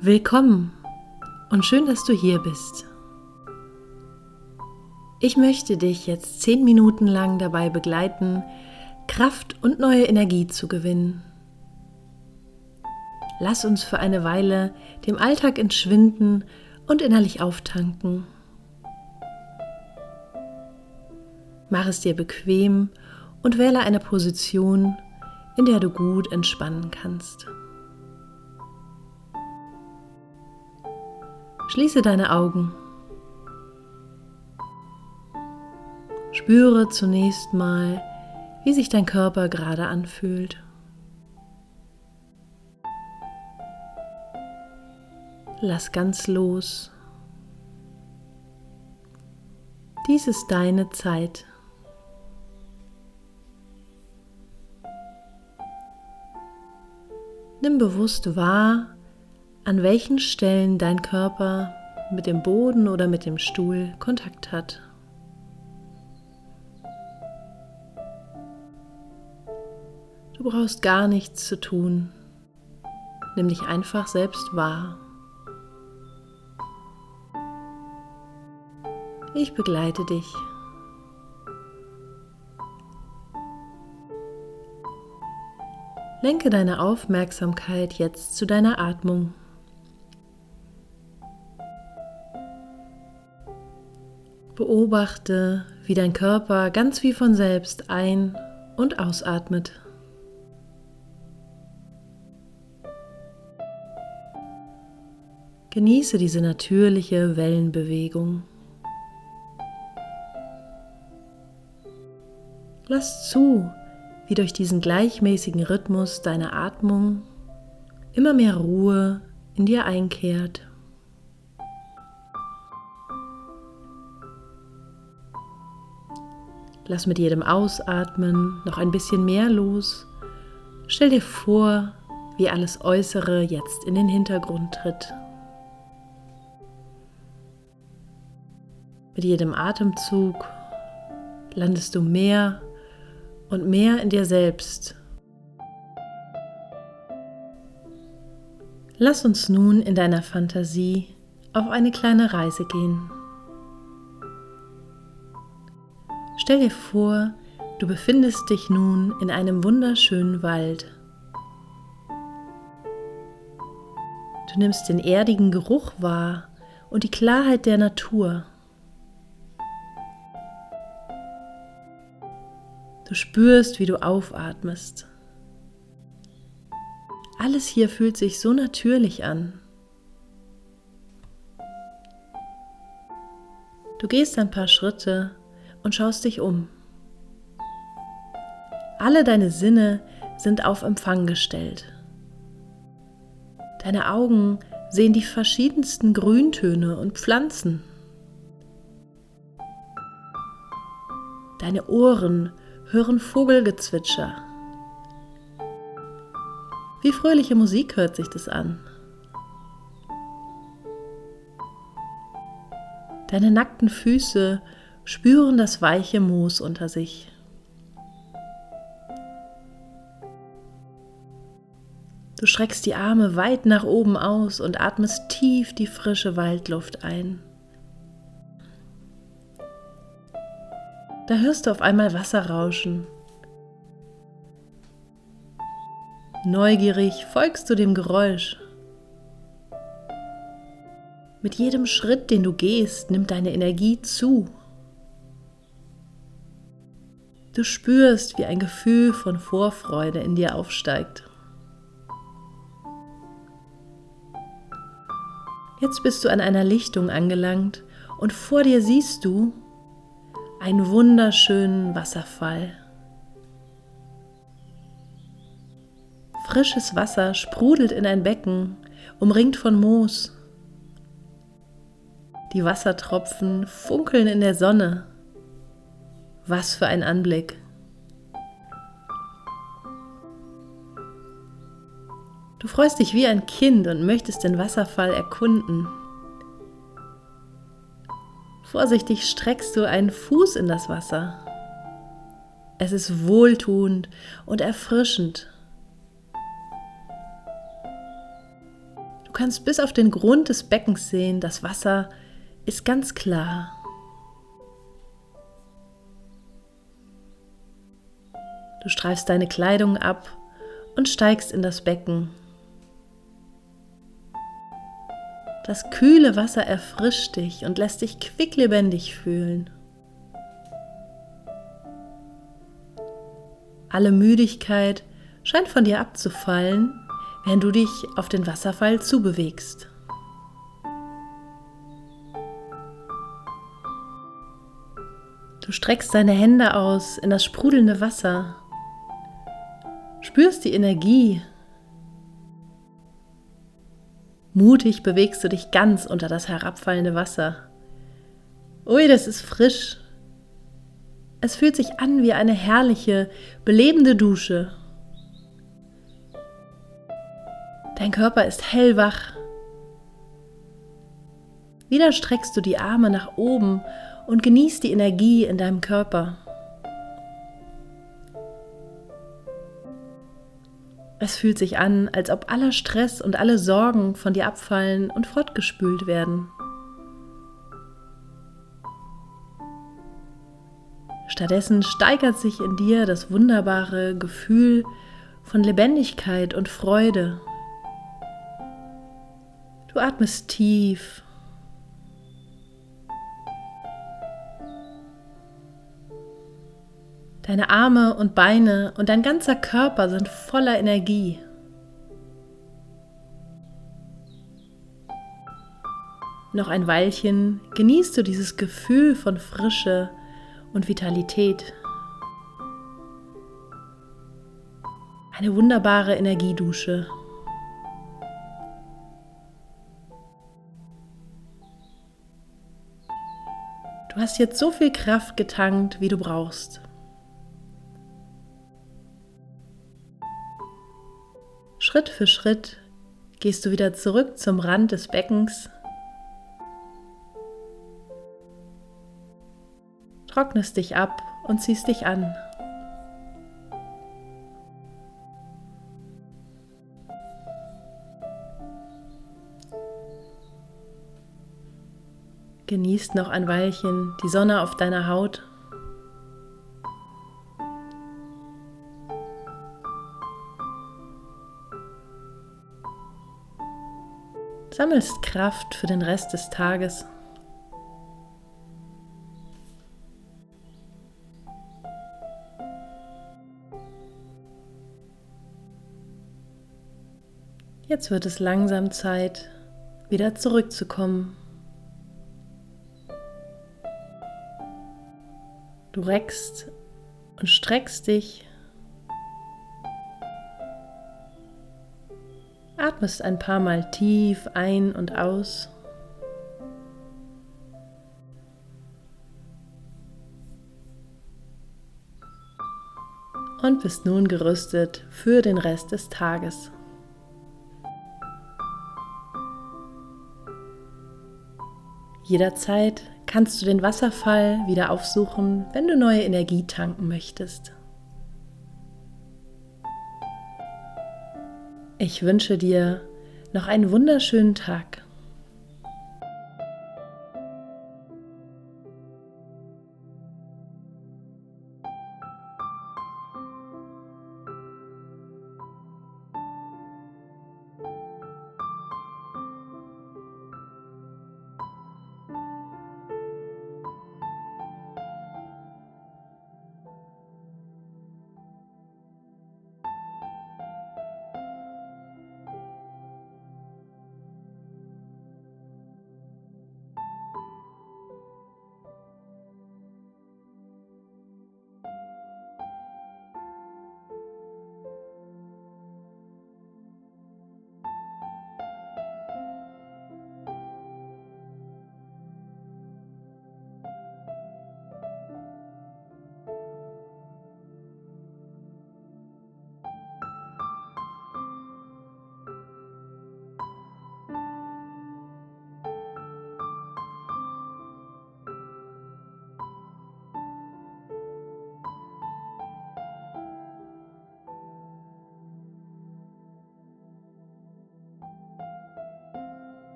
Willkommen und schön, dass du hier bist. Ich möchte dich jetzt zehn Minuten lang dabei begleiten, Kraft und neue Energie zu gewinnen. Lass uns für eine Weile dem Alltag entschwinden und innerlich auftanken. Mach es dir bequem und wähle eine Position, in der du gut entspannen kannst. Schließe deine Augen. Spüre zunächst mal, wie sich dein Körper gerade anfühlt. Lass ganz los. Dies ist deine Zeit. Nimm bewusst wahr, an welchen Stellen dein Körper mit dem Boden oder mit dem Stuhl Kontakt hat. Du brauchst gar nichts zu tun. Nimm dich einfach selbst wahr. Ich begleite dich. Lenke deine Aufmerksamkeit jetzt zu deiner Atmung. Beobachte, wie dein Körper ganz wie von selbst ein- und ausatmet. Genieße diese natürliche Wellenbewegung. Lass zu, wie durch diesen gleichmäßigen Rhythmus deiner Atmung immer mehr Ruhe in dir einkehrt. Lass mit jedem Ausatmen noch ein bisschen mehr los. Stell dir vor, wie alles Äußere jetzt in den Hintergrund tritt. Mit jedem Atemzug landest du mehr und mehr in dir selbst. Lass uns nun in deiner Fantasie auf eine kleine Reise gehen. Stell dir vor, du befindest dich nun in einem wunderschönen Wald. Du nimmst den erdigen Geruch wahr und die Klarheit der Natur. Du spürst, wie du aufatmest. Alles hier fühlt sich so natürlich an. Du gehst ein paar Schritte und schaust dich um. Alle deine Sinne sind auf Empfang gestellt. Deine Augen sehen die verschiedensten Grüntöne und Pflanzen. Deine Ohren hören Vogelgezwitscher. Wie fröhliche Musik hört sich das an? Deine nackten Füße spüren das weiche Moos unter sich. Du streckst die Arme weit nach oben aus und atmest tief die frische Waldluft ein. Da hörst du auf einmal Wasser rauschen. Neugierig folgst du dem Geräusch. Mit jedem Schritt, den du gehst, nimmt deine Energie zu. Du spürst, wie ein Gefühl von Vorfreude in dir aufsteigt. Jetzt bist du an einer Lichtung angelangt und vor dir siehst du einen wunderschönen Wasserfall. Frisches Wasser sprudelt in ein Becken, umringt von Moos. Die Wassertropfen funkeln in der Sonne. Was für ein Anblick. Du freust dich wie ein Kind und möchtest den Wasserfall erkunden. Vorsichtig streckst du einen Fuß in das Wasser. Es ist wohltuend und erfrischend. kannst bis auf den Grund des Beckens sehen, das Wasser ist ganz klar. Du streifst deine Kleidung ab und steigst in das Becken. Das kühle Wasser erfrischt dich und lässt dich quicklebendig fühlen. Alle Müdigkeit scheint von dir abzufallen, während du dich auf den Wasserfall zubewegst. Du streckst deine Hände aus in das sprudelnde Wasser, spürst die Energie. Mutig bewegst du dich ganz unter das herabfallende Wasser. Ui, das ist frisch. Es fühlt sich an wie eine herrliche, belebende Dusche. Dein Körper ist hellwach. Wieder streckst du die Arme nach oben und genießt die Energie in deinem Körper. Es fühlt sich an, als ob aller Stress und alle Sorgen von dir abfallen und fortgespült werden. Stattdessen steigert sich in dir das wunderbare Gefühl von Lebendigkeit und Freude. Du atmest tief Deine Arme und Beine und dein ganzer Körper sind voller Energie. Noch ein Weilchen genießt du dieses Gefühl von Frische und Vitalität. Eine wunderbare Energiedusche. Du hast jetzt so viel Kraft getankt, wie du brauchst. Schritt für Schritt gehst du wieder zurück zum Rand des Beckens, trocknest dich ab und ziehst dich an. Genießt noch ein Weilchen die Sonne auf deiner Haut. Sammelst Kraft für den Rest des Tages. Jetzt wird es langsam Zeit, wieder zurückzukommen. Du reckst und streckst dich Atmest ein paar Mal tief ein und aus. Und bist nun gerüstet für den Rest des Tages. Jederzeit kannst du den Wasserfall wieder aufsuchen, wenn du neue Energie tanken möchtest. Ich wünsche dir noch einen wunderschönen Tag.